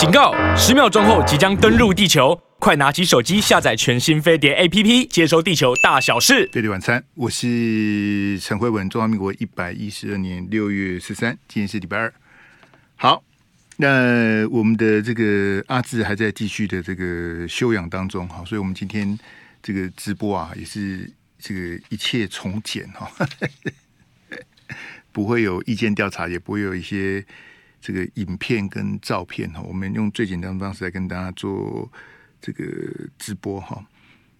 警告！十秒钟后即将登陆地球，快拿起手机下载全新飞碟 APP，接收地球大小事。飞碟晚餐，我是陈慧文。中华民国一百一十二年六月十三，今天是礼拜二。好，那我们的这个阿志还在继续的这个休养当中，好，所以我们今天这个直播啊，也是这个一切从简哈，不会有意见调查，也不会有一些。这个影片跟照片哈，我们用最简单的方式来跟大家做这个直播哈。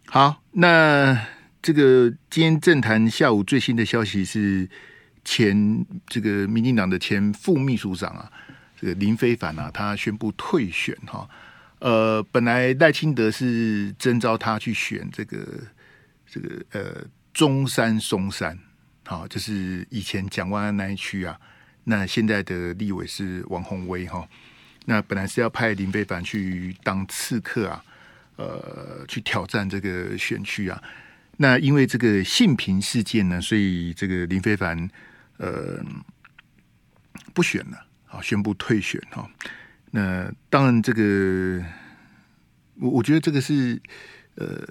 好，那这个今天政坛下午最新的消息是，前这个民进党的前副秘书长啊，这个林飞凡啊，他宣布退选哈。呃，本来赖清德是征召他去选这个这个呃中山松山，好，就是以前蒋万安那一区啊。那现在的立委是王鸿薇哈，那本来是要派林非凡去当刺客啊，呃，去挑战这个选区啊。那因为这个性平事件呢，所以这个林非凡呃不选了啊，宣布退选哈。那当然，这个我我觉得这个是呃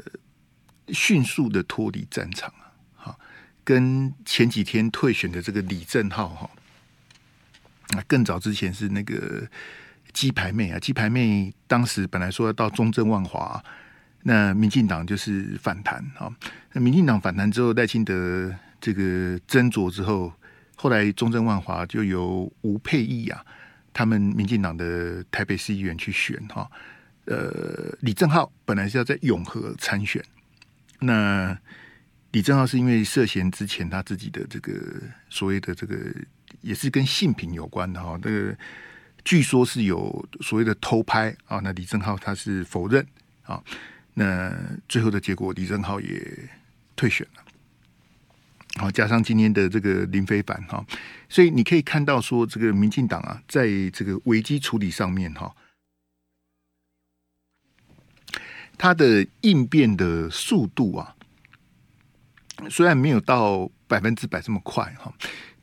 迅速的脱离战场啊，好，跟前几天退选的这个李正浩哈。那更早之前是那个鸡排妹啊，鸡排妹当时本来说要到中正万华，那民进党就是反弹啊。那民进党反弹之后，赖清德这个斟酌之后，后来中正万华就由吴佩义啊，他们民进党的台北市议员去选哈。呃，李正浩本来是要在永和参选，那李正浩是因为涉嫌之前他自己的这个所谓的这个。也是跟性品有关的哈，这个据说是有所谓的偷拍啊，那李正浩他是否认啊，那最后的结果李正浩也退选了，好，加上今天的这个林飞帆哈，所以你可以看到说这个民进党啊，在这个危机处理上面哈，他的应变的速度啊，虽然没有到百分之百这么快哈。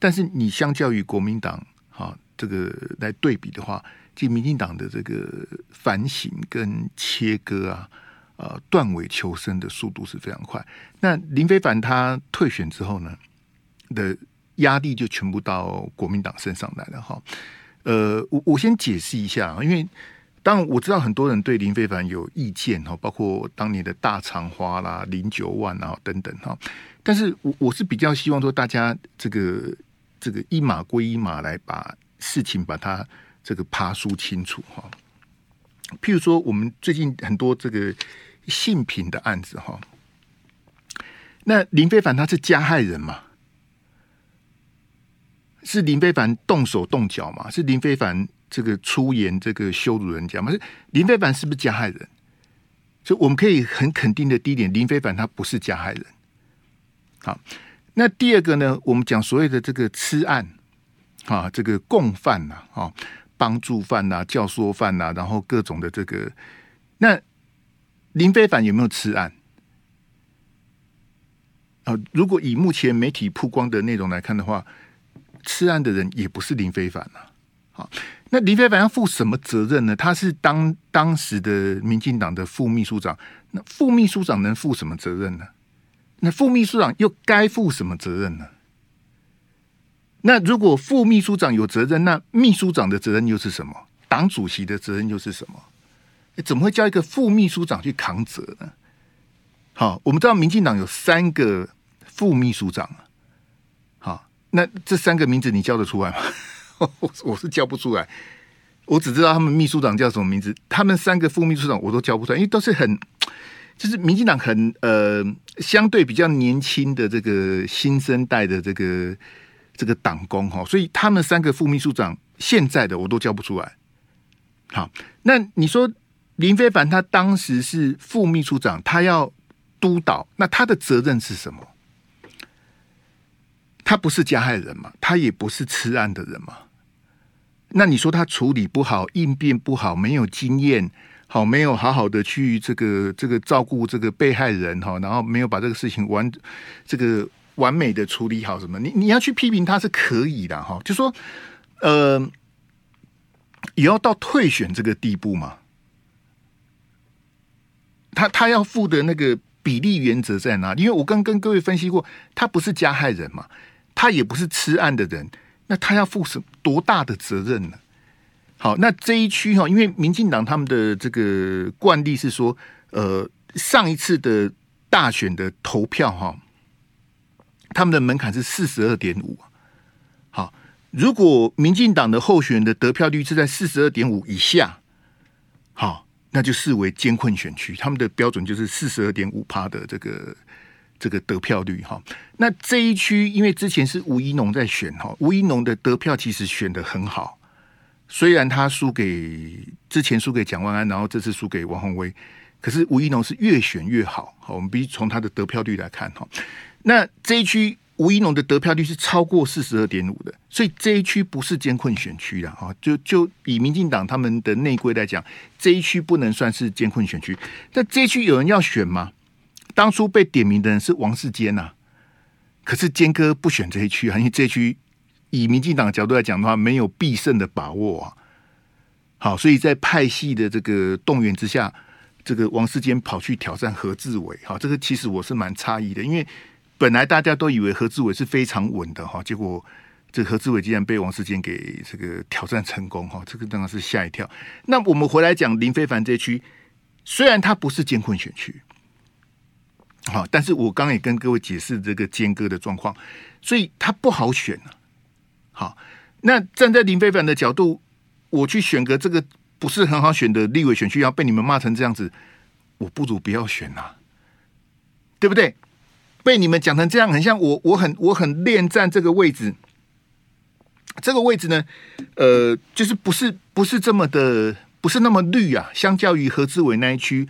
但是你相较于国民党哈这个来对比的话，即民进党的这个反省跟切割啊，呃断尾求生的速度是非常快。那林非凡他退选之后呢，的压力就全部到国民党身上来了哈。呃，我我先解释一下，因为当然我知道很多人对林非凡有意见哈，包括当年的大肠花啦、零九万啊等等哈。但是我我是比较希望说大家这个。这个一码归一码来把事情把它这个爬梳清楚哈。譬如说，我们最近很多这个性平的案子哈，那林非凡他是加害人嘛？是林非凡动手动脚嘛？是林非凡这个出言这个羞辱人家吗？是林非凡是不是加害人？所以我们可以很肯定的第一点，林非凡他不是加害人。好。那第二个呢？我们讲所谓的这个吃案啊，这个共犯呐，啊，帮助犯呐，教唆犯呐，然后各种的这个，那林非凡有没有吃案？啊，如果以目前媒体曝光的内容来看的话，吃案的人也不是林非凡呐。好，那林非凡要负什么责任呢？他是当当时的民进党的副秘书长，那副秘书长能负什么责任呢？那副秘书长又该负什么责任呢？那如果副秘书长有责任，那秘书长的责任又是什么？党主席的责任又是什么？怎么会叫一个副秘书长去扛责呢？好，我们知道民进党有三个副秘书长啊，好，那这三个名字你叫得出来吗？我我是叫不出来，我只知道他们秘书长叫什么名字，他们三个副秘书长我都叫不出来，因为都是很。就是民进党很呃相对比较年轻的这个新生代的这个这个党工哈，所以他们三个副秘书长现在的我都叫不出来。好，那你说林非凡他当时是副秘书长，他要督导，那他的责任是什么？他不是加害人嘛，他也不是吃案的人嘛。那你说他处理不好，应变不好，没有经验。好，没有好好的去这个这个照顾这个被害人哈，然后没有把这个事情完这个完美的处理好什么？你你要去批评他是可以的哈，就说呃，也要到退选这个地步嘛？他他要负的那个比例原则在哪？因为我刚跟各位分析过，他不是加害人嘛，他也不是吃案的人，那他要负什多大的责任呢？好，那这一区哈，因为民进党他们的这个惯例是说，呃，上一次的大选的投票哈，他们的门槛是四十二点五。好，如果民进党的候选人的得票率是在四十二点五以下，好，那就视为艰困选区，他们的标准就是四十二点五趴的这个这个得票率哈。那这一区因为之前是吴怡农在选哈，吴怡农的得票其实选的很好。虽然他输给之前输给蒋万安，然后这次输给王鸿薇，可是吴怡农是越选越好。好，我们必须从他的得票率来看哈。那这一区吴怡农的得票率是超过四十二点五的，所以这一区不是艰困选区的哈。就就以民进党他们的内规来讲，这一区不能算是艰困选区。那这一区有人要选吗？当初被点名的人是王世坚呐，可是坚哥不选这一区啊，因为这一区。以民进党的角度来讲的话，没有必胜的把握啊。好，所以在派系的这个动员之下，这个王世坚跑去挑战何志伟。哈，这个其实我是蛮诧异的，因为本来大家都以为何志伟是非常稳的哈，结果这何志伟竟然被王世坚给这个挑战成功哈，这个当然是吓一跳。那我们回来讲林非凡这区，虽然他不是监困选区，好，但是我刚也跟各位解释这个坚哥的状况，所以他不好选啊。好，那站在林飞凡的角度，我去选个这个不是很好选的立委选区，要被你们骂成这样子，我不如不要选呐、对不对？被你们讲成这样，很像我，我很我很恋战这个位置，这个位置呢，呃，就是不是不是这么的，不是那么绿啊。相较于何志伟那一区，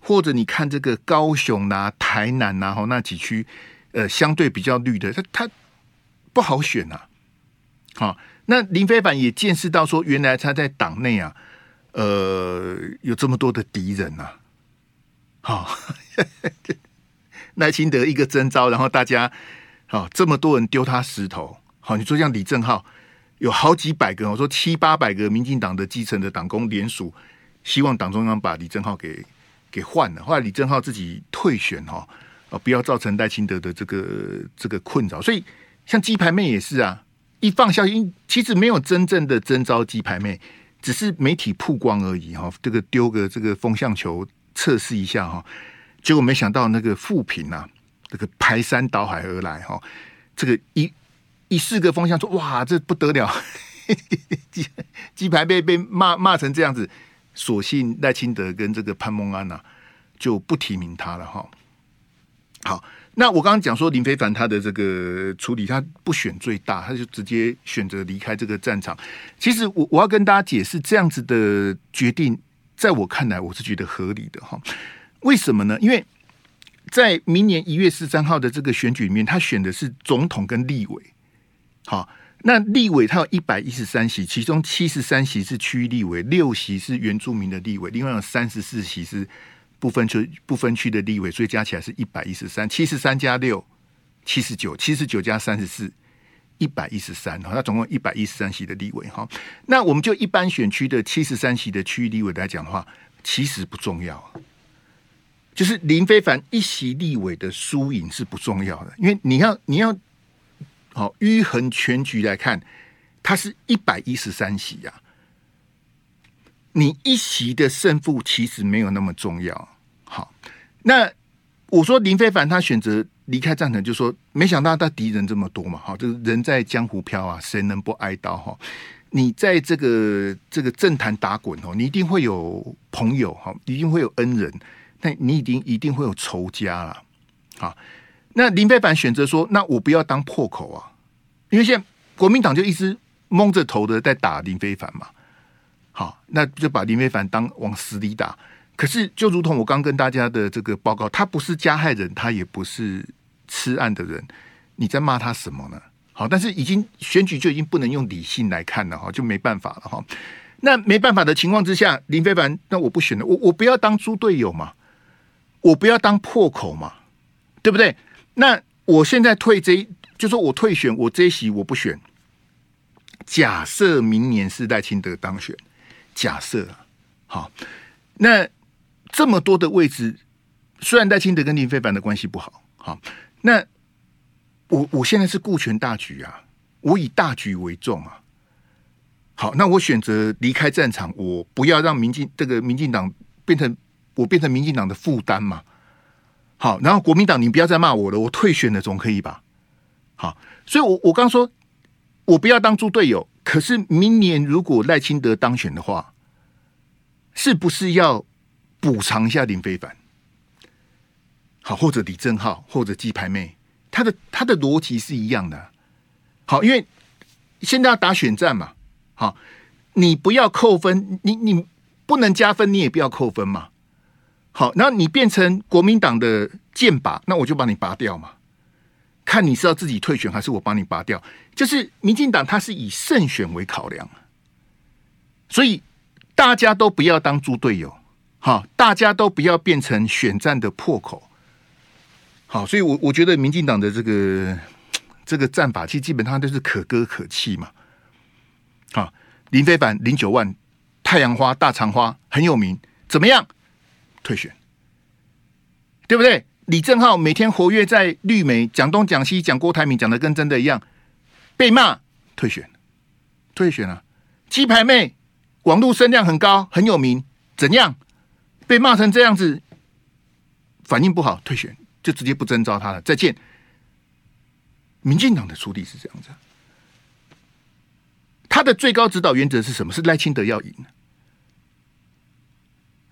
或者你看这个高雄呐、啊、台南呐、啊，那几区，呃，相对比较绿的，他他不好选呐、啊。好，那林飞凡也见识到说，原来他在党内啊，呃，有这么多的敌人呐、啊。好，赖清德一个征召，然后大家好这么多人丢他石头。好，你说像李正浩，有好几百个，我说七八百个民进党的基层的党工联署，希望党中央把李正浩给给换了。后来李正浩自己退选哈，啊，不要造成赖清德的这个这个困扰。所以像鸡排妹也是啊。一放消息，其实没有真正的征召鸡排妹，只是媒体曝光而已哈。这个丢个这个风向球测试一下哈，结果没想到那个负评啊，这个排山倒海而来哈。这个一一四个风向说哇，这不得了，鸡 鸡排妹被骂骂成这样子，索性赖清德跟这个潘孟安呐、就不提名他了哈。好。那我刚刚讲说林非凡他的这个处理，他不选最大，他就直接选择离开这个战场。其实我我要跟大家解释，这样子的决定，在我看来，我是觉得合理的哈。为什么呢？因为在明年一月十三号的这个选举里面，他选的是总统跟立委。好，那立委他有一百一十三席，其中七十三席是区域立委，六席是原住民的立委，另外有三十四席是。不分区不分区的立委，所以加起来是一百一十三，七十三加六，七十九，七十九加三十四，一百一十三。哈，那总共一百一十三席的立委哈。那我们就一般选区的七十三席的区域立委来讲的话，其实不重要。就是林非凡一席立委的输赢是不重要的，因为你要你要好迂横全局来看，它是一百一十三席呀。你一席的胜负其实没有那么重要。好，那我说林非凡他选择离开战场，就说没想到他敌人这么多嘛，哈，就是人在江湖飘啊，谁能不挨刀哈？你在这个这个政坛打滚哦，你一定会有朋友哈，一定会有恩人，但你一定一定会有仇家啦。好，那林非凡选择说，那我不要当破口啊，因为现在国民党就一直蒙着头的在打林非凡嘛，好，那就把林非凡当往死里打。可是，就如同我刚跟大家的这个报告，他不是加害人，他也不是吃案的人，你在骂他什么呢？好，但是已经选举就已经不能用理性来看了哈，就没办法了哈。那没办法的情况之下，林飞凡，那我不选了，我我不要当猪队友嘛，我不要当破口嘛，对不对？那我现在退这一，就说我退选，我这一席我不选。假设明年是赖清德当选。假设，好，那这么多的位置，虽然赖清德跟林飞凡的关系不好，好，那我我现在是顾全大局啊，我以大局为重啊。好，那我选择离开战场，我不要让民进这个民进党变成我变成民进党的负担嘛。好，然后国民党你不要再骂我了，我退选了总可以吧？好，所以我我刚说，我不要当猪队友。可是明年如果赖清德当选的话，是不是要补偿一下林非凡？好，或者李正浩，或者鸡排妹，他的他的逻辑是一样的。好，因为现在要打选战嘛。好，你不要扣分，你你不能加分，你也不要扣分嘛。好，然后你变成国民党的箭靶，那我就把你拔掉嘛。看你是要自己退选，还是我帮你拔掉？就是民进党他是以胜选为考量，所以大家都不要当猪队友，好，大家都不要变成选战的破口。好，所以我我觉得民进党的这个这个战法，其实基本上都是可歌可泣嘛。啊，林飞凡零九万，太阳花大长花很有名，怎么样？退选，对不对？李正浩每天活跃在绿媒，讲东讲西，讲郭台铭讲的跟真的一样，被骂退选，退选了。鸡排妹网络声量很高，很有名，怎样？被骂成这样子，反应不好，退选就直接不征召他了，再见。民进党的处理是这样子。他的最高指导原则是什么？是赖清德要赢，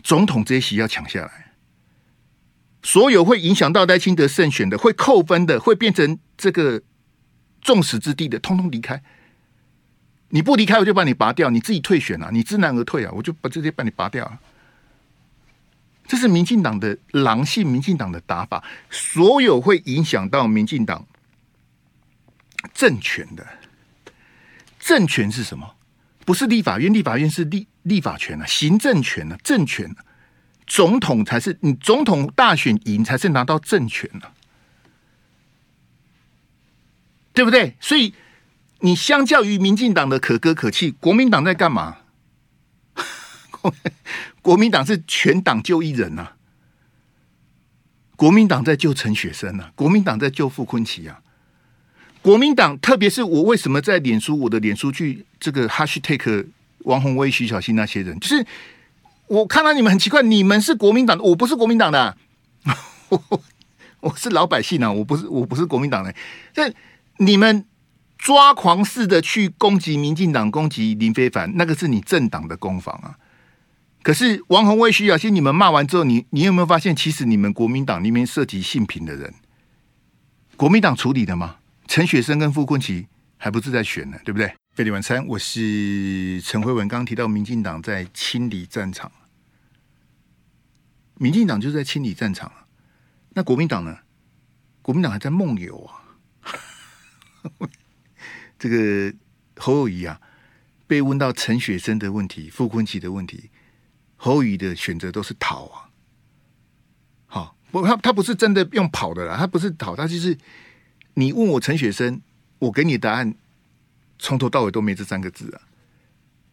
总统这些席要抢下来，所有会影响到赖清德胜选的、会扣分的、会变成这个众矢之的的，通通离开。你不离开，我就把你拔掉。你自己退选啊，你知难而退啊，我就把这些把你拔掉啊。这是民进党的狼性，民进党的打法。所有会影响到民进党政权的。政权是什么？不是立法院，立法院是立立法权啊，行政权啊，政权啊，总统才是你总统大选赢才是拿到政权啊，对不对？所以你相较于民进党的可歌可泣，国民党在干嘛？国民党是全党救一人啊，国民党在救陈雪生啊，国民党在救傅崐萁啊。国民党，特别是我为什么在脸书，我的脸书去这个 hashtag 王宏威、徐小新那些人，就是我看到你们很奇怪，你们是国民党的，我不是国民党的，我是老百姓啊，我不是我不是国民党的，这你们抓狂似的去攻击民进党，攻击林非凡，那个是你政党的攻防啊。可是王鸿薇、徐小新，你们骂完之后，你你有没有发现，其实你们国民党里面涉及性平的人，国民党处理的吗？陈雪生跟傅昆萁还不是在选呢，对不对？费力晚餐，我是陈辉文。刚刚提到民进党在清理战场，民进党就是在清理战场。那国民党呢？国民党还在梦游啊！这个侯友谊啊，被问到陈雪生的问题、傅昆萁的问题，侯宇的选择都是逃啊。好，不，他他不是真的用跑的啦，他不是逃，他就是。你问我陈雪生，我给你答案从头到尾都没这三个字啊。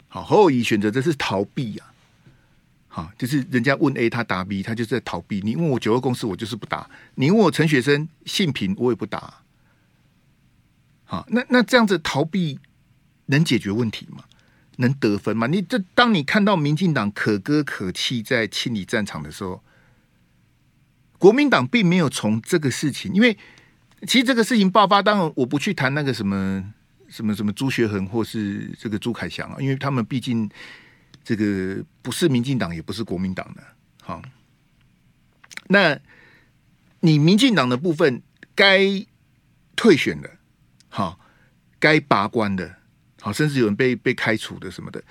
好，侯友宜选择的是逃避啊。好，就是人家问 A，他答 B，他就是在逃避。你问我九二共识，我就是不答。你问我陈雪生性平，我也不答。好，那那这样子逃避能解决问题吗？能得分吗？你这当你看到民进党可歌可泣在清理战场的时候，国民党并没有从这个事情，因为。其实这个事情爆发，当然我不去谈那个什么什么什么朱学恒或是这个朱凯翔啊，因为他们毕竟这个不是民进党，也不是国民党的。好，那你民进党的部分该退选的，好，该拔关的，好，甚至有人被被开除的什么的，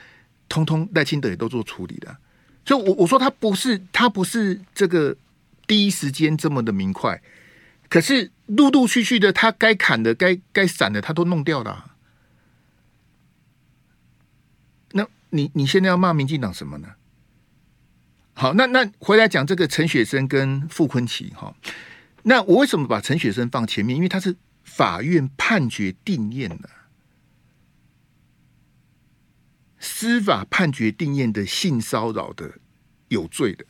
通通赖清德也都做处理的。所以我，我说他不是他不是这个第一时间这么的明快。可是陆陆续续的，他该砍的、该该闪的，他都弄掉了。那你你现在要骂民进党什么呢？好，那那回来讲这个陈雪生跟傅昆萁哈。那我为什么把陈雪生放前面？因为他是法院判决定谳的，司法判决定验的性骚扰的有罪的。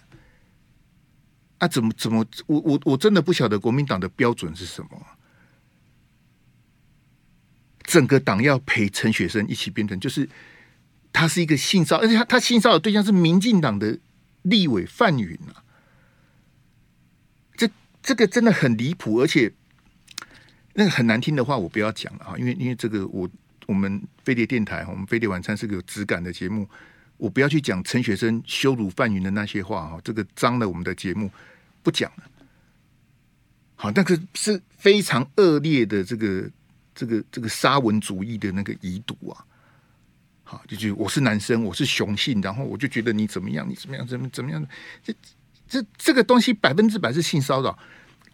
啊，怎么怎么，我我我真的不晓得国民党的标准是什么。整个党要陪陈雪生一起变成，就是他是一个性骚，而且他他性骚扰对象是民进党的立委范云啊。这这个真的很离谱，而且那个很难听的话我不要讲了啊，因为因为这个我我们飞碟电台，我们飞碟晚餐是个有质感的节目。我不要去讲陈学生羞辱范云的那些话哈，这个脏了我们的节目，不讲了。好，但是是非常恶劣的这个这个这个沙文主义的那个遗毒啊。好，就就我是男生，我是雄性，然后我就觉得你怎么样，你怎么样，怎么怎么样？这这这个东西百分之百是性骚扰，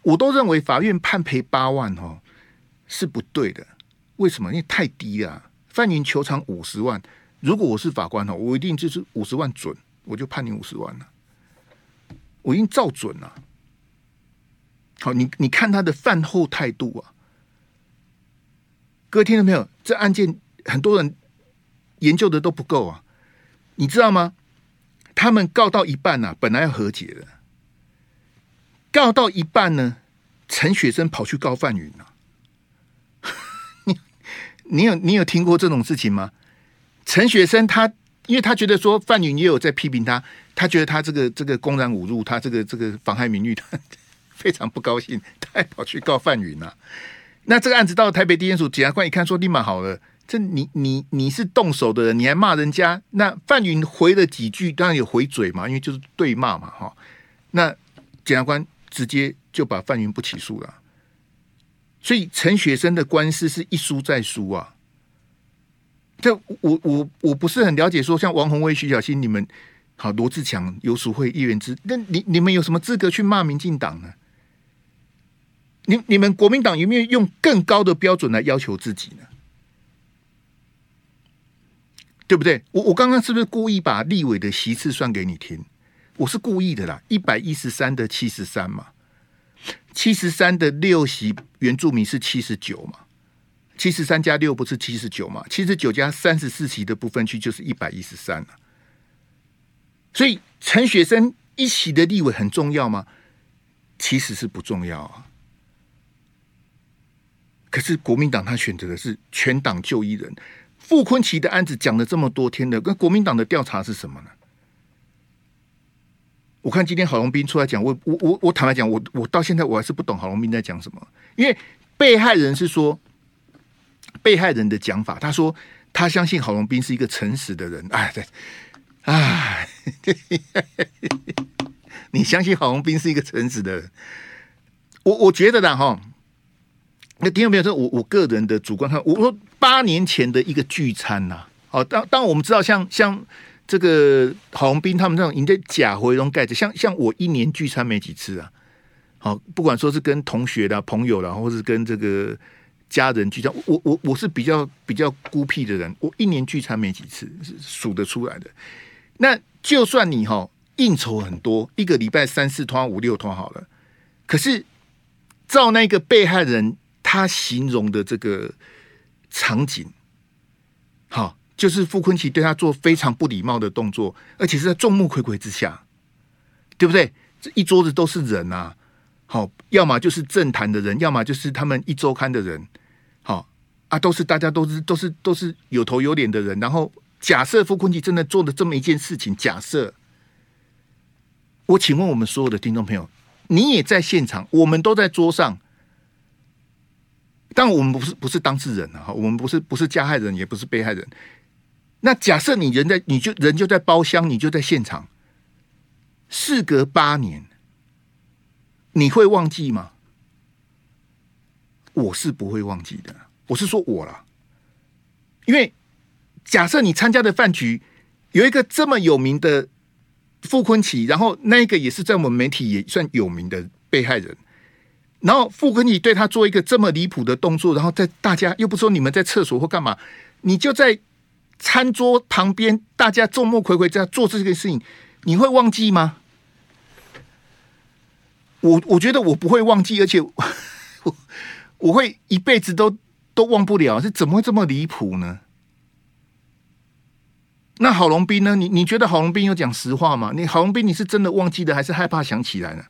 我都认为法院判赔八万哦是不对的。为什么？因为太低了。范云求偿五十万。如果我是法官哦，我一定就是五十万准，我就判你五十万了。我已经照准了。好，你你看他的犯后态度啊，各位听到没有？这案件很多人研究的都不够啊，你知道吗？他们告到一半啊，本来要和解的，告到一半呢，陈雪生跑去告范云了。你有你有听过这种事情吗？陈学生他，因为他觉得说范云也有在批评他，他觉得他这个这个公然侮辱他，这个这个妨害名誉，他 非常不高兴，他还跑去告范云了。那这个案子到台北地检署检察官一看，说立马好了，这你你你是动手的人，你还骂人家，那范云回了几句，当然有回嘴嘛，因为就是对骂嘛，哈。那检察官直接就把范云不起诉了，所以陈学生的官司是一输再输啊。这我我我不是很了解，说像王宏威、徐小新，你们好，罗志强、游淑慧、议员之，那你你们有什么资格去骂民进党呢？你你们国民党有没有用更高的标准来要求自己呢？对不对？我我刚刚是不是故意把立委的席次算给你听？我是故意的啦，一百一十三的七十三嘛，七十三的六席原住民是七十九嘛。七十三加六不是七十九嘛？七十九加三十四席的不分区就是一百一十三了。所以陈学生一席的立委很重要吗？其实是不重要啊。可是国民党他选择的是全党就一人。傅昆奇的案子讲了这么多天的，跟国民党的调查是什么呢？我看今天郝龙斌出来讲，我我我我坦白讲，我我到现在我还是不懂郝龙斌在讲什么，因为被害人是说。被害人的讲法，他说他相信郝龙斌是一个诚实的人。哎，对，哎，你相信郝龙斌是一个诚实的人？我我觉得的，哈，那听有没有？说我我个人的主观看，我说八年前的一个聚餐呐、啊，好，当当我们知道像像这个郝龙斌他们这种，你的假回笼盖子，像像我一年聚餐没几次啊，好，不管说是跟同学的朋友啦，或是跟这个。家人聚餐，我我我是比较比较孤僻的人，我一年聚餐没几次，是数得出来的。那就算你哈应酬很多，一个礼拜三四趟五六趟好了，可是照那个被害人他形容的这个场景，好，就是傅崐萁对他做非常不礼貌的动作，而且是在众目睽睽之下，对不对？这一桌子都是人啊。好，要么就是政坛的人，要么就是他们一周刊的人，好啊，都是大家都是都是都是有头有脸的人。然后假设傅崐萁真的做了这么一件事情，假设我请问我们所有的听众朋友，你也在现场，我们都在桌上，但我们不是不是当事人啊，我们不是不是加害人，也不是被害人。那假设你人在，你就人就在包厢，你就在现场，事隔八年。你会忘记吗？我是不会忘记的。我是说我啦，因为假设你参加的饭局有一个这么有名的傅坤奇，然后那个也是在我们媒体也算有名的被害人，然后傅崐萁对他做一个这么离谱的动作，然后在大家又不说你们在厕所或干嘛，你就在餐桌旁边，大家众目睽睽在做这个事情，你会忘记吗？我我觉得我不会忘记，而且我 我会一辈子都都忘不了，是怎么会这么离谱呢？那郝龙斌呢？你你觉得郝龙斌有讲实话吗？你郝龙斌你是真的忘记了，还是害怕想起来呢？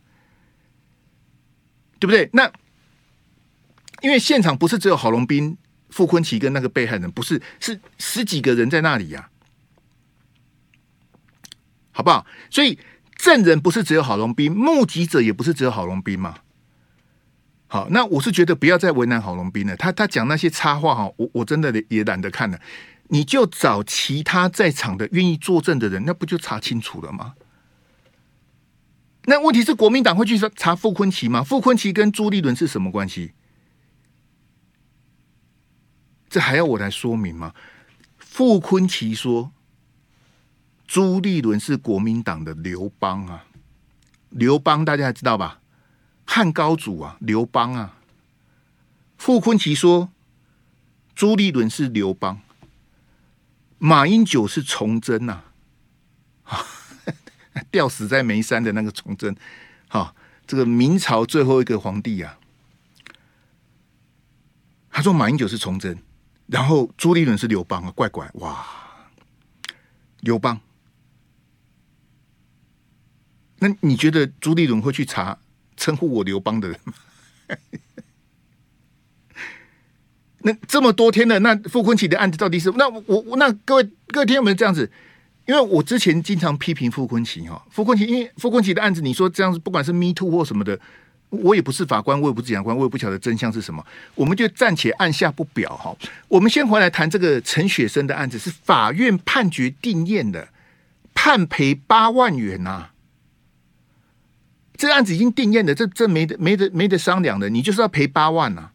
对不对？那因为现场不是只有郝龙斌、傅崐萁跟那个被害人，不是，是十几个人在那里呀、好不好？所以证人不是只有郝龙斌，目击者也不是只有郝龙斌嘛。好，那我是觉得不要再为难郝龙斌了，他他讲那些插话哈，我我真的也懒得看了。你就找其他在场的愿意作证的人，那不就查清楚了吗？那问题是国民党会去查傅崐萁吗？傅崐萁跟朱立伦是什么关系？这还要我来说明吗？傅坤奇说，朱立伦是国民党的刘邦啊，刘邦大家知道吧？汉高祖啊，刘邦啊。傅坤奇说，朱立伦是刘邦。马英九是崇祯呐，吊死在煤山的那个崇祯，哈，这个明朝最后一个皇帝啊。他说马英九是崇祯，然后朱立伦是刘邦啊，怪怪哇，刘邦。那你觉得朱立伦会去查称呼我刘邦的人吗？那这么多天的那傅昆萁的案子到底是那我我那各位各位听有没有这样子？因为我之前经常批评傅昆萁哈，傅昆萁因为傅昆萁的案子，你说这样子不管是 Me Too 或什么的，我也不是法官，我也不是检察官，我也不晓得真相是什么，我们就暂且按下不表哈。我们先回来谈这个陈雪生的案子，是法院判决定谳的，判赔八万元呐、这案子已经定谳了，这这没得没得没得商量的，你就是要赔八万呐、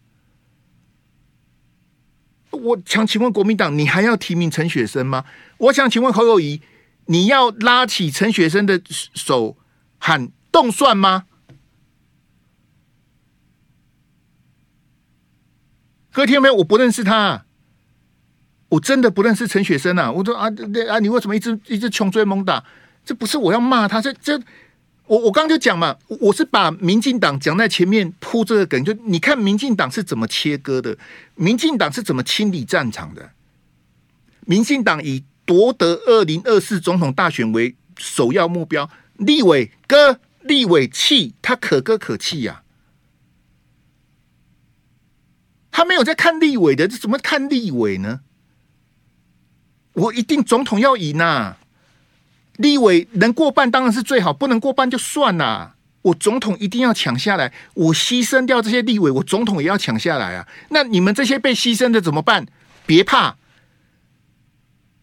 我想请问国民党，你还要提名陈雪生吗？我想请问侯友宜，你要拉起陈雪生的手喊动算吗？各位听到没有？我不认识他，我真的不认识陈雪生啊！我说啊，对啊，你为什么一直一直穷追猛打？这不是我要骂他，这这。我我刚就讲嘛，我是把民进党讲在前面铺这个梗，就你看民进党是怎么切割的，民进党是怎么清理战场的。民进党以夺得二零二四总统大选为首要目标，立委哥，立委气，他可歌可泣呀、他没有在看立委的，这怎么看立委呢？我一定总统要赢呐、啊。立委能过半当然是最好，不能过半就算了。我总统一定要抢下来，我牺牲掉这些立委，我总统也要抢下来啊！那你们这些被牺牲的怎么办？别怕，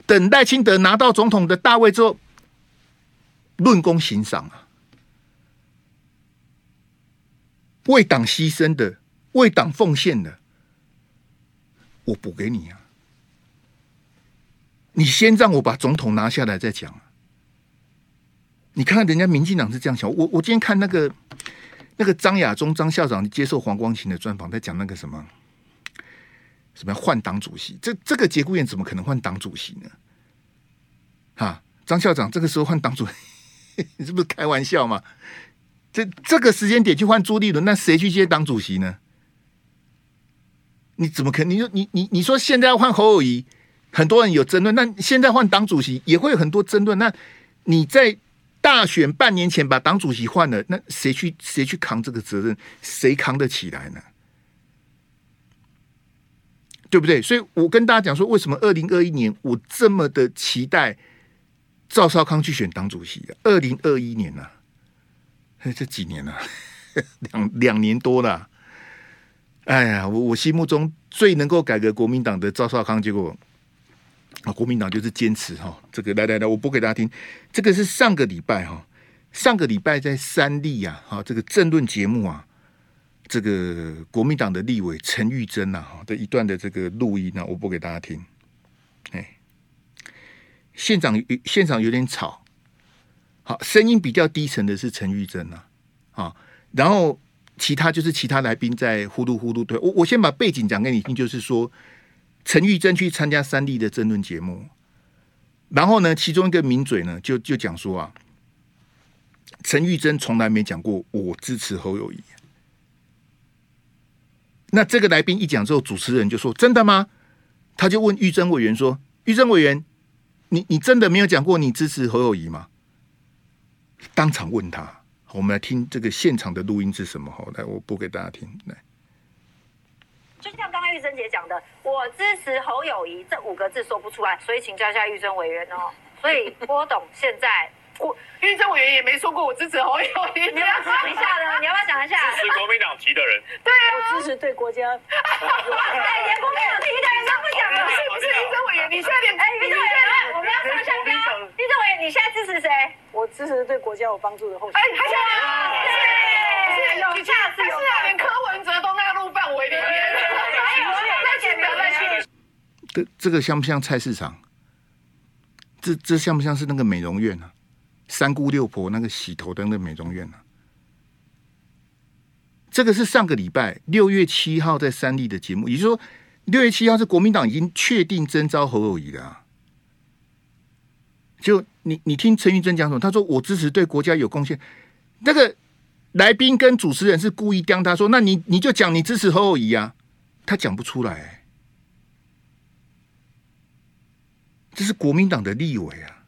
等待清德拿到总统的大位之后，论功行赏啊！为党牺牲的，为党奉献的，我补给你啊！你先让我把总统拿下来再讲。你看看人家民进党是这样想，我我今天看那个那个张亚中张校长接受黄光芹的专访，在讲那个什么什么换党主席，这这个节骨眼怎么可能换党主席呢？哈，张校长这个时候换党主，你 是不是开玩笑吗？这这个时间点去换朱立伦，那谁去接党主席呢？你怎么可能？你说你你你说现在要换侯友谊，很多人有争论，那现在换党主席也会有很多争论，那你在？大选半年前把党主席换了，那谁去谁去扛这个责任？谁扛得起来呢？对不对？所以我跟大家讲说，为什么二零二一年我这么的期待赵少康去选党主席？二零二一年啊，这几年了，两两年多了。哎呀，我我心目中最能够改革国民党的赵少康，结果。啊，国民党就是坚持哈，这个来来来，我播给大家听。这个是上个礼拜哈，上个礼拜在三立呀，哈，这个政论节目啊，这个国民党的立委陈玉珍呐，哈的一段的这个录音呢，我播给大家听。哎，现场现场有点吵，好，声音比较低沉的是陈玉珍呐，啊，然后其他就是其他来宾在呼噜呼噜。对我，我先把背景讲给你听，就是说。陈玉珍去参加三立的政论节目，然后呢，其中一个名嘴呢，就就讲说啊，陈玉珍从来没讲过我支持侯友谊。那这个来宾一讲之后，主持人就说：“真的吗？”他就问玉珍委员说：“玉珍委员，你你真的没有讲过你支持侯友谊吗？当场问他。我们来听这个现场的录音是什么？好，来我播给大家听。来，就像刚刚玉珍姐讲的，我支持侯友谊这五个字说不出来，所以请教一下玉珍委员哦。所以郭董现在。我玉珍委员也没说过我支持侯友谊，你要想一下呢？你要不要想一下？支持国民党籍的人，对啊，我支持对国家。哎，连国民党籍的人都不讲了，是不是？玉珍委员，你现在连哎，玉珍委员，我们要上下标。玉珍委员，你现在支持谁？我支持对国家有帮助的候选人。哎，还想对，有价值，有价，连柯文哲都纳入范围里面。这这个像不像菜市场？这这像不像是那个美容院呢？三姑六婆那个洗头的那个美容院呢、啊？这个是上个礼拜六月七号在三立的节目，也就是说六月七号是国民党已经确定征召侯友谊的、啊。就你你听陈玉珍讲什么？他说我支持对国家有贡献。那个来宾跟主持人是故意刁他说，那你你就讲你支持侯友宜啊？他讲不出来、这是国民党的立委啊。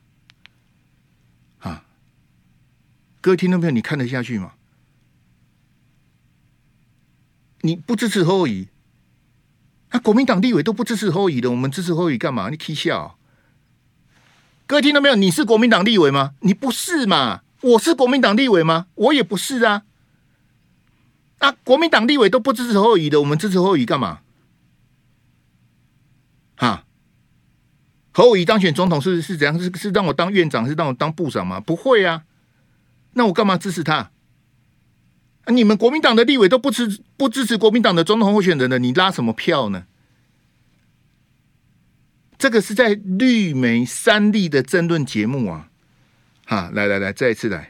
啊各位听众朋友，你看得下去吗？你不支持侯友宜，那、啊、国民党立委都不支持侯友宜的，我们支持侯友宜干嘛？你起笑？各位听到没有？你是国民党立委吗？你不是嘛？我是国民党立委吗？我也不是啊。啊，国民党立委都不支持侯友宜的，我们支持侯友宜干嘛？哈？侯友宜当选总统是是怎样？是是让我当院长，是让我当部长吗？不会啊。那我干嘛支持他？你们国民党的立委都不支不支持国民党的总统候选人的，你拉什么票呢？这个是在绿媒三立的争论节目啊！哈，来来来，再一次来。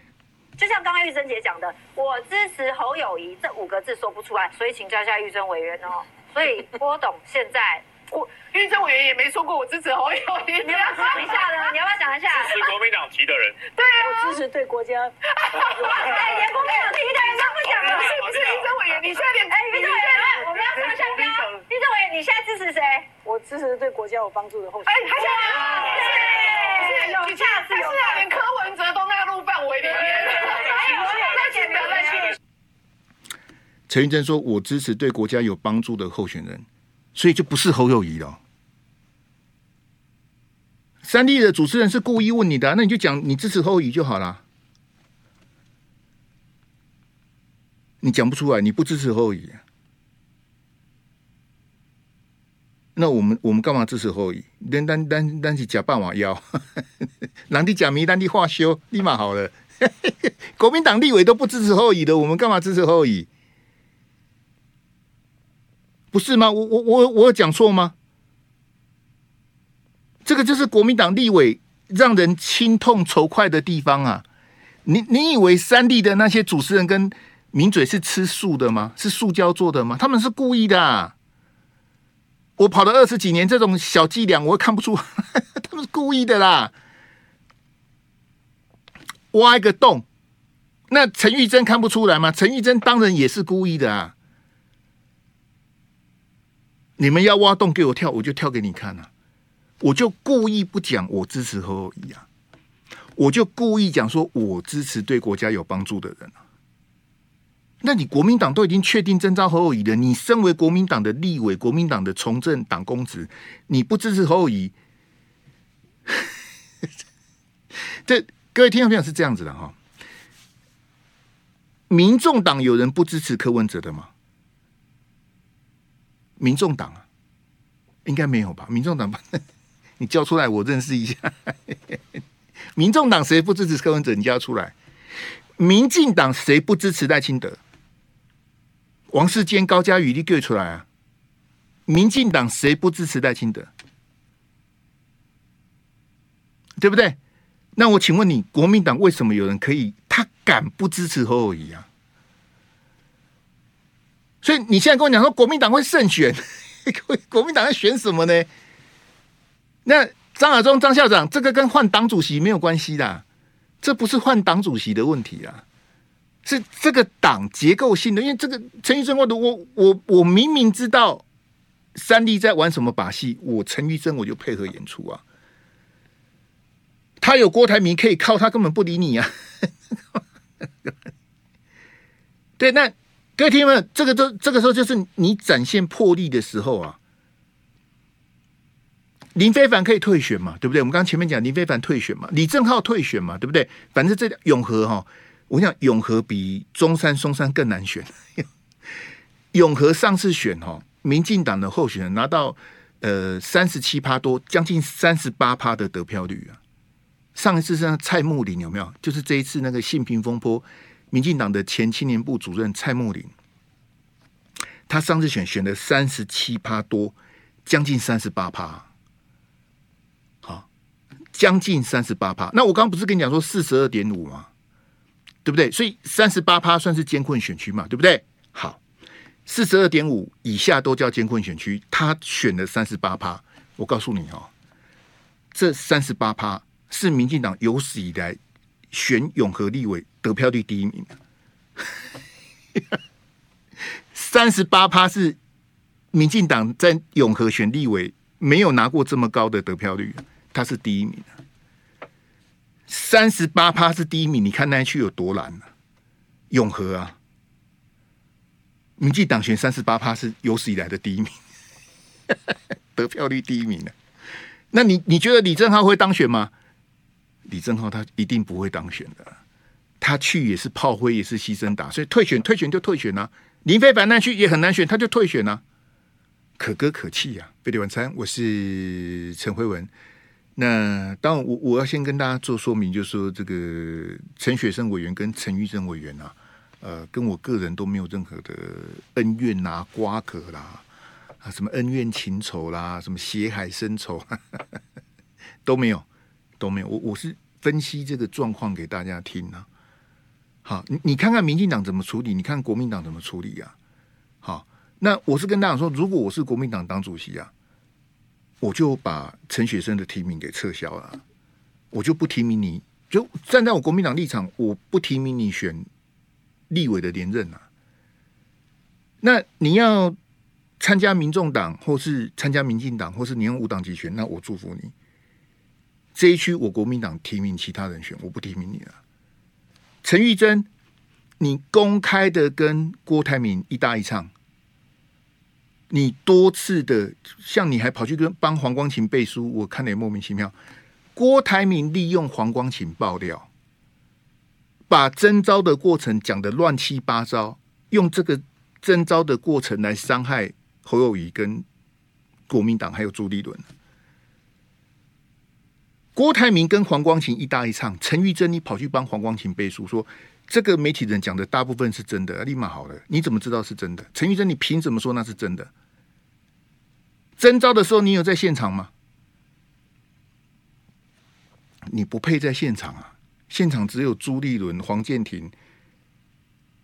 就像刚刚玉珍姐讲的，我支持侯友谊这五个字说不出来，所以请教一下玉珍委员哦。所以郭董现在。我玉珍委员也没说过我支持侯友谊，你要想一下呢？你要不要想一下？支持国民党籍的人，对啊，我支持对国家。哎，连国民党籍的人都不讲了，是不是？玉珍委员，你现在连哎，玉珍委员，我们要上下标。玉珍委员，你现在支持谁？我支持对国家有帮助的候选人。哎，还想对，有价值，有价，连柯文哲都纳入范围里面。陈玉珍说：“我支持对国家有帮助的候选人。”所以就不是侯友宜了。三立的主持人是故意问你的，那你就讲你支持侯友宜就好了。你讲不出来，你不支持侯友宜，那我们我们干嘛支持侯友宜？单单单单是假半碗腰，人的假迷，人的话修，立马好了。国民党立委都不支持侯友宜的，我们干嘛支持侯友宜？不是吗？我我我我有讲错吗？这个就是国民党立委让人心痛仇快的地方啊！你你以为三立的那些主持人跟名嘴是吃素的吗？是塑胶做的吗？他们是故意的啊。我跑了二十几年，这种小伎俩我看不出，他们是故意的啦。挖一个洞，那陈玉珍看不出来吗？陈玉珍当然也是故意的啊。你们要挖洞给我跳，我就跳给你看啊！我就故意不讲我支持侯友宜啊，我就故意讲说我支持对国家有帮助的人啊。那你国民党都已经确定征召侯友宜了，你身为国民党的立委、国民党的从政党公职，你不支持侯友宜？这各位听众朋友是这样子的哈，民众党有人不支持柯文哲的吗？民众党啊，应该没有吧？民众党，你叫出来，我认识一下。民众党谁不支持柯文哲？你叫出来。民进党谁不支持赖清德？王世坚、高嘉宇，你给出来啊！民进党谁不支持赖清德？对不对？那我请问你，国民党为什么有人可以？他敢不支持侯友宜啊？所以你现在跟我讲说国民党会胜选，国民党在选什么呢？那张亚中张校长，这个跟换党主席没有关系的，这不是换党主席的问题啊，是这个党结构性的。因为这个陈玉珍，我我我我明明知道三立在玩什么把戏，我陈玉珍我就配合演出啊。他有郭台铭可以靠，他根本不理你啊。对，那各位听友们，这个都这个时候就是你展现魄力的时候啊。林非凡可以退选嘛？对不对？我们刚前面讲林非凡退选嘛，李正浩退选嘛，对不对？反正这永和哈，我想永和比中山、松山更难选。永和上次选哈，民进党的候选人拿到呃三十七趴多，将近三十八趴的得票率啊。上一次是蔡穆林有没有？就是这一次那个性平风波，民进党的前青年部主任蔡慕林，他上次选选了三十七趴多，将近三十八趴，好，将近三十八趴。那我刚刚不是跟你讲说四十二点五吗？对不对？所以三十八趴算是艰困选区嘛，对不对？好。四十二点五以下都叫艰困选区，他选了三十八趴。我告诉你哦，这三十八趴是民进党有史以来选永和立委得票率第一名。三十八趴是民进党在永和选立委没有拿过这么高的得票率，他是第一名。三十八趴是第一名，你看那一区有多难啊？永和啊！民进党选三十八趴是有史以来的第一名，得票率第一名的。那你你觉得李正浩会当选吗？李正浩他一定不会当选的，他去也是炮灰，也是牺牲打，所以退选退选就退选啊。林飞凡那去也很难选，他就退选啊，可歌可泣呀。飞碟晚餐，我是陈慧文。那当然我我要先跟大家做说明，就是说这个陈雪生委员跟陈玉珍委员啊。呃，跟我个人都没有任何的恩怨呐、瓜葛啦，啊，什么恩怨情仇啦，什么血海深仇 都没有，都没有。我我是分析这个状况给大家听啊。好，你你看看民进党怎么处理，你看国民党怎么处理呀？好，那我是跟大家说，如果我是国民党党主席啊，我就把陈雪生的提名给撤销了，我就不提名你，就站在我国民党立场，我不提名你选。立委的连任啊，那你要参加民众党，或是参加民进党，或是你用无党籍选，那我祝福你。这一区我国民党提名其他人选，我不提名你了。陈玉珍，你公开的跟郭台铭一搭一唱，你多次的像你还跑去跟帮黄光芹背书，我看得也莫名其妙。郭台铭利用黄光芹爆料。把征召的过程讲的乱七八糟，用这个征召的过程来伤害侯友宜跟国民党，还有朱立伦。郭台铭跟黄光芹一搭一唱，陈玉珍你跑去帮黄光芹背书，说这个媒体人讲的大部分是真的，立马好了，你怎么知道是真的？陈玉珍，你凭什么说那是真的？征召的时候你有在现场吗？你不配在现场啊！现场只有朱立伦、黄健庭、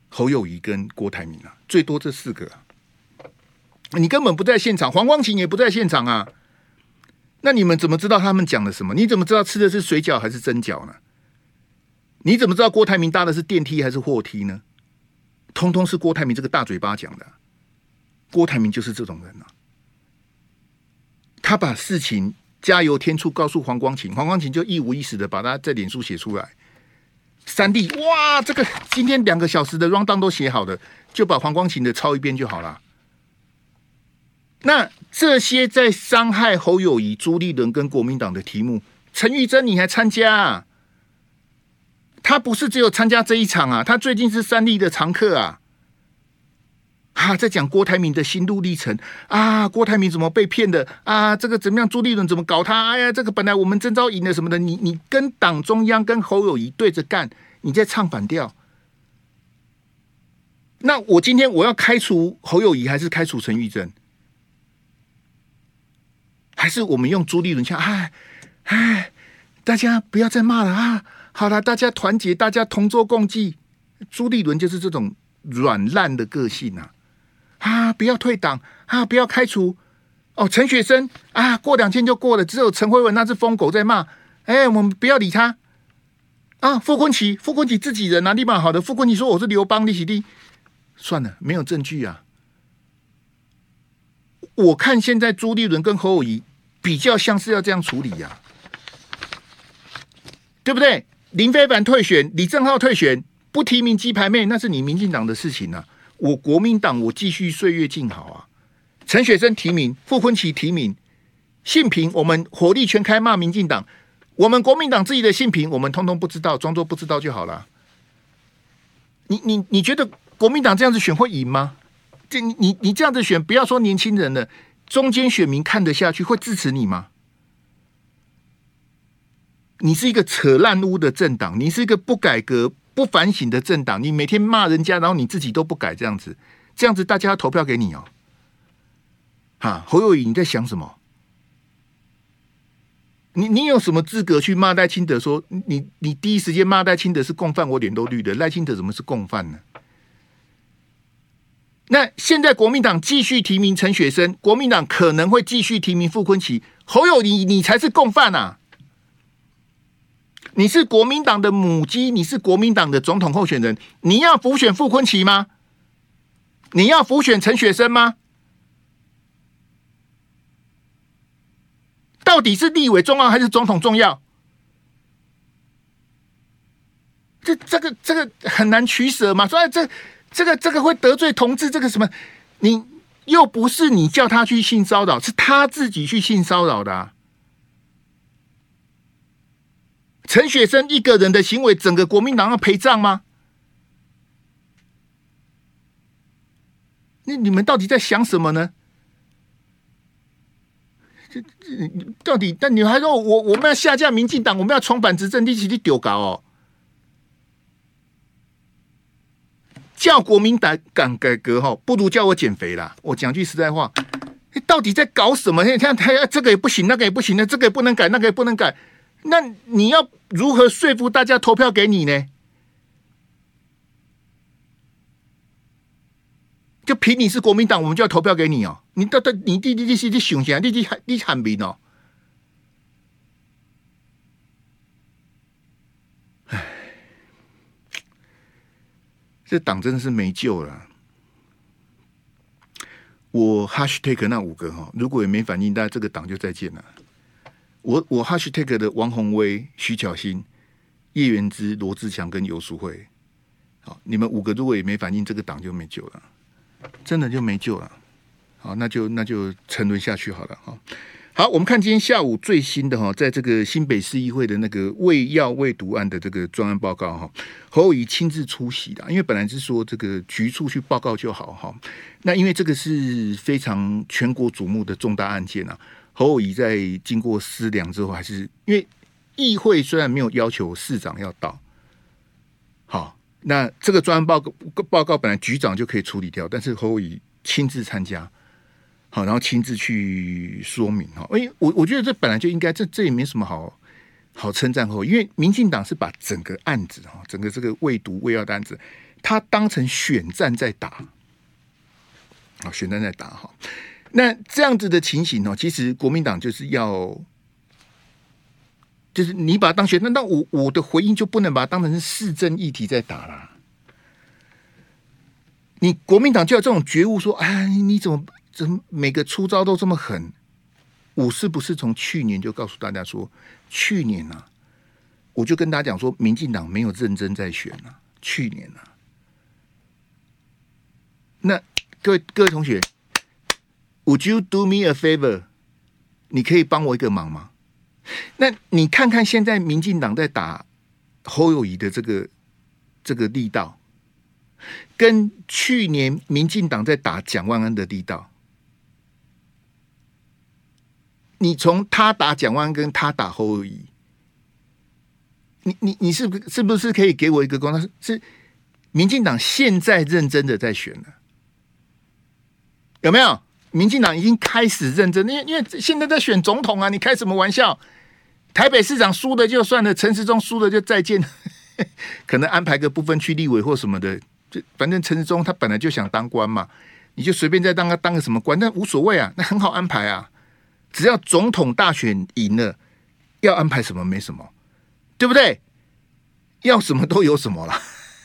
侯友宜跟郭台铭啊，最多这四个啊。你根本不在现场，黄光芹也不在现场啊。那你们怎么知道他们讲了什么？你怎么知道吃的是水饺还是蒸饺呢？你怎么知道郭台铭搭的是电梯还是货梯呢？通通是郭台铭这个大嘴巴讲的。郭台铭就是这种人啊，他把事情。加油添醋，告诉黄光芹，黄光芹就一五一十的把他在脸书写出来。三弟，哇，这个今天两个小时的 rundown 都写好了，就把黄光芹的抄一遍就好了。那这些在伤害侯友宜、朱立伦跟国民党的题目，陈玉珍你还参加啊？他不是只有参加这一场啊，他最近是三立的常客啊。啊，在讲郭台铭的心路历程啊，郭台铭怎么被骗的啊？这个怎么样？朱立伦怎么搞他？哎呀，这个本来我们征召赢了什么的，你你跟党中央跟侯友宜对着干，你在唱反调。那我今天我要开除侯友宜，还是开除陈玉珍？还是我们用朱立伦讲？哎哎，大家不要再骂了啊！好了，大家团结，大家同舟共济。朱立伦就是这种软烂的个性啊。啊！不要退党啊！不要开除哦！陈雪生啊，过两天就过了。只有陈慧文那只疯狗在骂。哎，我们不要理他啊！傅昆萁，傅昆萁自己人啊，立马好的。傅昆萁说我是刘邦，利息低，算了，没有证据啊。我看现在朱立伦跟侯友宜比较像是要这样处理呀、对不对？林飞凡退选，李正浩退选，不提名鸡排妹，那是你民进党的事情啊。我国民党，我继续岁月静好啊。陈雪生提名，傅崐萁提名，性平，我们火力全开骂民进党。我们国民党自己的性平，我们通通不知道，装作不知道就好了。你你你觉得国民党这样子选会赢吗？你你你这样子选，不要说年轻人了，中间选民看得下去，会支持你吗？你是一个扯烂污的政党，你是一个不改革、不反省的政党，你每天骂人家，然后你自己都不改，这样子，这样子大家投票给你哦。哈，侯友宜，你在想什么？你你有什么资格去骂赖清德？说你你第一时间骂赖清德是共犯，我脸都绿的。赖清德怎么是共犯呢？那现在国民党继续提名陈雪生，国民党可能会继续提名傅昆奇，侯友宜，你才是共犯啊！你是国民党的母鸡，你是国民党的总统候选人，你要辅选傅昆奇吗？你要辅选陈雪生吗？到底是立委重要还是总统重要？这、这个、这个很难取舍嘛。所以这、这个、这个会得罪同志，这个什么？你又不是你叫他去性骚扰，是他自己去性骚扰的啊。陈雪生一个人的行为，整个国民党要陪葬吗？那你们到底在想什么呢？这这到底？但你还说我我们要下架民进党，我们要重返执政，一起去丢搞哦？叫国民党敢改革哈，不如叫我减肥啦！我讲句实在话，你到底在搞什么？你看他这个也不行，那个也不行的，这个也不能改，那个也不能改。那你要如何说服大家投票给你呢？就凭你是国民党，我们就要投票给你哦！你到底你弟弟弟是你想啥？你你你喊民哦！这党真的是没救了。我 hashtag 那五个哈，如果也没反应，大家这个党就再见了。我我 hashtag 的王鸿薇、徐巧芯、叶元之、罗志强跟游淑慧，好，你们五个如果也没反应，这个党就没救了，真的就没救了。好，那就那就沉沦下去好了。哈，好，我们看今天下午最新的哈，在这个新北市议会的那个喂药喂毒案的这个专案报告哈，侯友宜亲自出席的，因为本来是说这个局处去报告就好哈，那因为这个是非常全国瞩目的重大案件啊。侯友宜在经过思量之后，还是因为议会虽然没有要求市长要到，好，那这个专案报告报告本来局长就可以处理掉，但是侯友宜亲自参加，好，然后亲自去说明哈。哎我我觉得这本来就应该，这这也没什么好好称赞后，因为民进党是把整个案子哈，整个这个未毒未药的案子，他当成选战在打，啊，选战在打哈。那这样子的情形哦，其实国民党就是要，就是你把它当选，那那我我的回应就不能把它当成是市政议题在打啦。你国民党就要这种觉悟，说，哎，你怎么怎么每个出招都这么狠？我是不是从去年就告诉大家说，去年啊，我就跟大家讲说，民进党没有认真在选啊，去年啊，那各位各位同学。Would you do me a favor？你可以帮我一个忙吗？那你看看现在民进党在打侯友谊的这个这个力道，跟去年民进党在打蒋万安的力道，你从他打蒋万安跟他打侯友宜，你你你是不是不是可以给我一个公道？是民进党现在认真的在选了，有没有？民进党已经开始认真，因为因为现在在选总统啊，你开什么玩笑？台北市长输了就算了，陈时中输了就再见，可能安排个不分区立委或什么的，就反正陈时中他本来就想当官嘛，你就随便再当个当个什么官，那无所谓啊，那很好安排啊，只要总统大选赢了，要安排什么没什么，对不对？要什么都有什么了，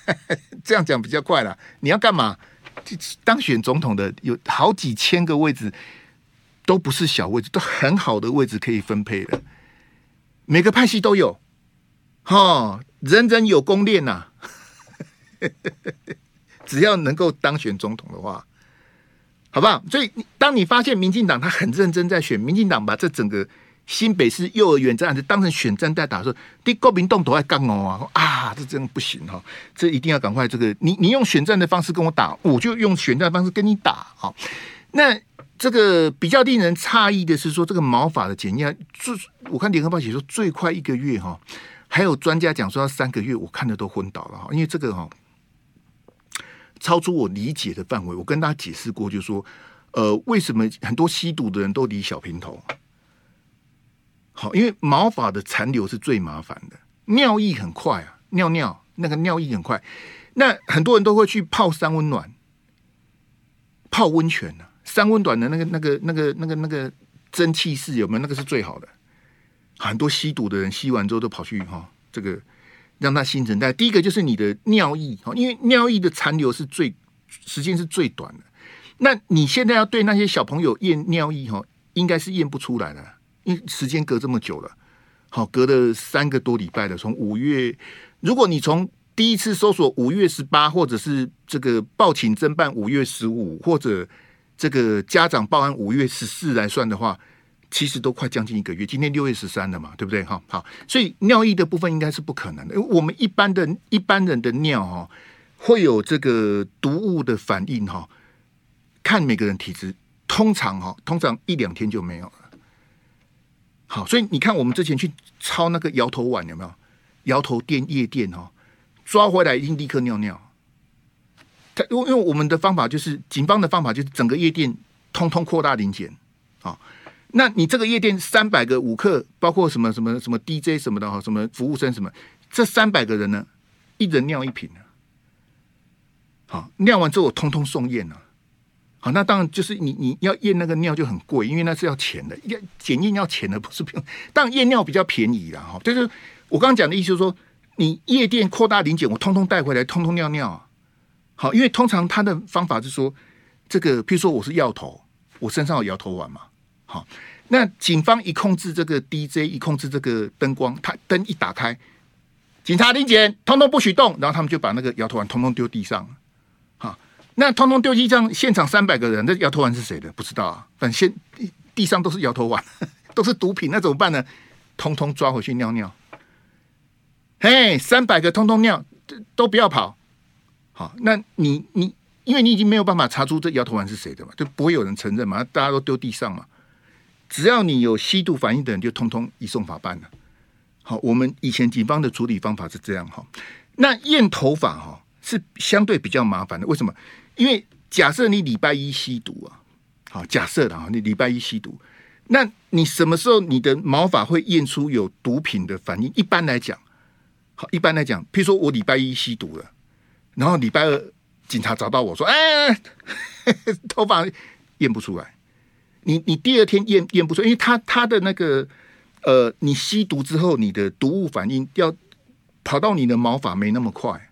这样讲比较快了。你要干嘛？当选总统的有好几千个位置，都不是小位置，都很好的位置可以分配的，每个派系都有。哈，人人有功练呐，只要能够当选总统的话，好不好？所以当你发现民进党他很认真在选，民进党把这整个新北市幼儿园这样子当成选战在打的时候，第国民动都在干哦啊啊，这真的不行哈，这一定要赶快这个，你你用选战的方式跟我打，我就用选战的方式跟你打，好，那。这个比较令人诧异的是说，这个毛发的检验最，我看联合报写说最快一个月哈，还有专家讲说要三个月，我看的都昏倒了哈，因为这个哈超出我理解的范围。我跟大家解释过，就是说呃，为什么很多吸毒的人都理小平头？好，因为毛发的残留是最麻烦的，尿液很快啊，尿尿那个尿液很快，那很多人都会去泡三温暖，泡温泉呢、啊。三温暖的那个、那个、那个、那个、那个蒸汽室有没有？那个是最好的。很多吸毒的人吸完之后都跑去哈，这个让他新陈代谢。第一个就是你的尿液哈，因为尿液的残留是最时间是最短的。那你现在要对那些小朋友验尿液哈，应该是验不出来的，因为时间隔这么久了，好，隔了三个多礼拜了。从五月，如果你从第一次搜索五月十八，或者是这个报请侦办五月十五，或者这个家长报案五月十四来算的话，其实都快将近一个月。今天六月十三了嘛，对不对？哈，好，所以尿液的部分应该是不可能的。我们一般的一般人的尿哈，会有这个毒物的反应哈。看每个人体质，通常哈，通常一两天就没有了。好，所以你看我们之前去抄那个摇头丸有没有？摇头店夜店哈，抓回来一定立刻尿尿。因为因为我们的方法就是警方的方法就是整个夜店通通扩大临检啊，那你这个夜店三百个舞客，包括什么什么什么 DJ 什么的哈，什么服务生什么，这三百个人呢，一人尿一瓶呢，好，尿完之后我通通送验了，好，那当然就是你你要验那个尿就很贵，因为那是要钱的，要检验要钱的，不是不用，当然验尿比较便宜啦哈，就是我刚刚讲的意思就是说，你夜店扩大临检，我通通带回来，通通尿尿啊。好，因为通常他的方法是说，这个，譬如说我是药头，我身上有摇头丸嘛。好，那警方一控制这个 DJ，一控制这个灯光，他灯一打开，警察临检，通通不许动，然后他们就把那个摇头丸通通丢地上。好，那通通丢地上，现场三百个人，那摇头丸是谁的？不知道啊。反正现地上都是摇头丸，都是毒品，那怎么办呢？通通抓回去尿尿。嘿，三百个通通尿，都不要跑。好，那你你，因为你已经没有办法查出这摇头丸是谁的嘛，就不会有人承认嘛，大家都丢地上嘛。只要你有吸毒反应的人，就通通移送法办了。好，我们以前警方的处理方法是这样哈。那验头发哈是相对比较麻烦的，为什么？因为假设你礼拜一吸毒啊，好，假设的哈，你礼拜一吸毒，那你什么时候你的毛发会验出有毒品的反应？一般来讲，好，一般来讲，譬如说我礼拜一吸毒了。然后礼拜二警察找到我说：“哎，头发验不出来。你你第二天验验不出，因为他他的那个呃，你吸毒之后，你的毒物反应要跑到你的毛发没那么快，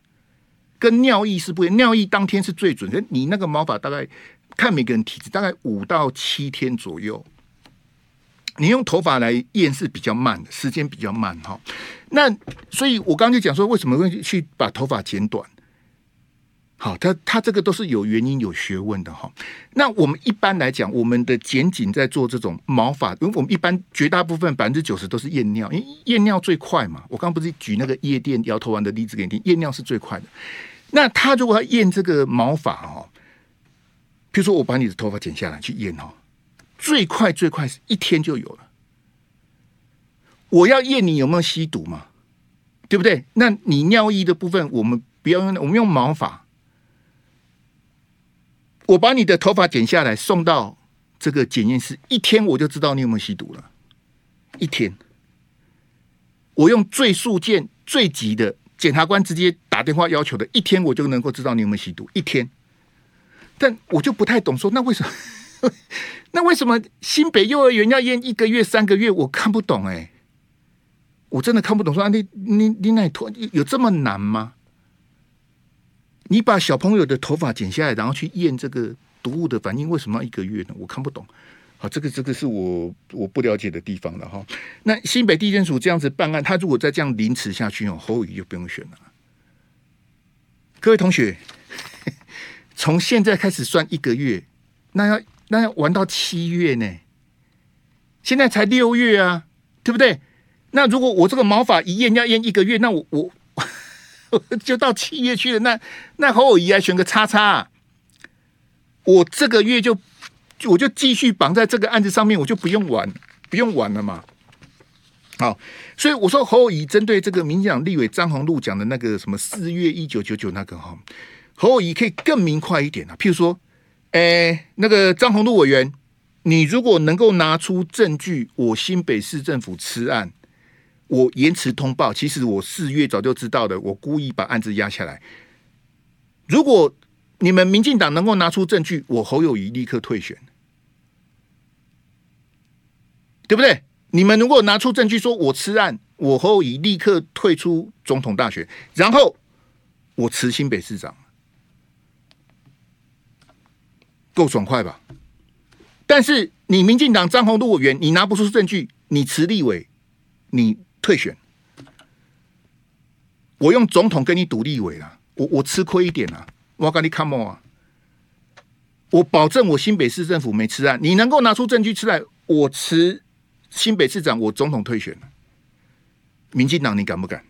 跟尿液是不一样。尿液当天是最准，你那个毛发大概看每个人体质，大概五到七天左右。你用头发来验是比较慢的，时间比较慢哈。那所以我刚刚就讲说，为什么会去把头发剪短？”好，他他这个都是有原因、有学问的哈。那我们一般来讲，我们的检警在做这种毛发，因为我们一般绝大部分百分之九十都是验尿，因为验尿最快嘛。我刚不是举那个夜店摇头丸的例子给你听，验尿是最快的。那他如果要验这个毛发哈，比如说我把你的头发剪下来去验哈，最快最快是一天就有了。我要验你有没有吸毒嘛，对不对？那你尿液的部分，我们不要用，我们用毛发。我把你的头发剪下来送到这个检验室，一天我就知道你有没有吸毒了。一天，我用最速件最急的检察官直接打电话要求的，一天我就能够知道你有没有吸毒。一天，但我就不太懂说，那为什么？那为什么新北幼儿园要验一个月、三个月？我看不懂哎、我真的看不懂。说啊，你你你那头有这么难吗？你把小朋友的头发剪下来，然后去验这个毒物的反应，为什么要一个月呢？我看不懂。好，这个这个是我我不了解的地方了哈。那新北地检署这样子办案，他如果再这样凌迟下去哦，侯友宜就不用选了。各位同学，从现在开始算一个月，那要那要玩到七月呢？现在才六月啊，对不对？那如果我这个毛发一验要验一个月，那我我 就到七月去了。那那侯友谊还选个叉叉啊，我这个月就。我就继续绑在这个案子上面，我就不用玩，不用玩了嘛。好，所以我说侯友谊针对这个民进党立委张宏禄讲的那个什么四月一九九九那个哈，侯友谊可以更明快一点啊。譬如说，哎，那个张宏禄委员，你如果能够拿出证据，我新北市政府吃案，我延迟通报，其实我四月早就知道的，我故意把案子压下来。如果你们民进党能够拿出证据，我侯友谊立刻退选。对不对？你们如果拿出证据说我吃案，我侯友谊立刻退出总统大选，然后我辞新北市长，够爽快吧？但是你民进党张宏陆委员，你拿不出证据，你辞立委，你退选，我用总统跟你赌立委了，我我吃亏一点啊，我跟你 come on 啊，我保证我新北市政府没吃案，你能够拿出证据出来，我辞。新北市长，我总统退选，民进党你敢不敢？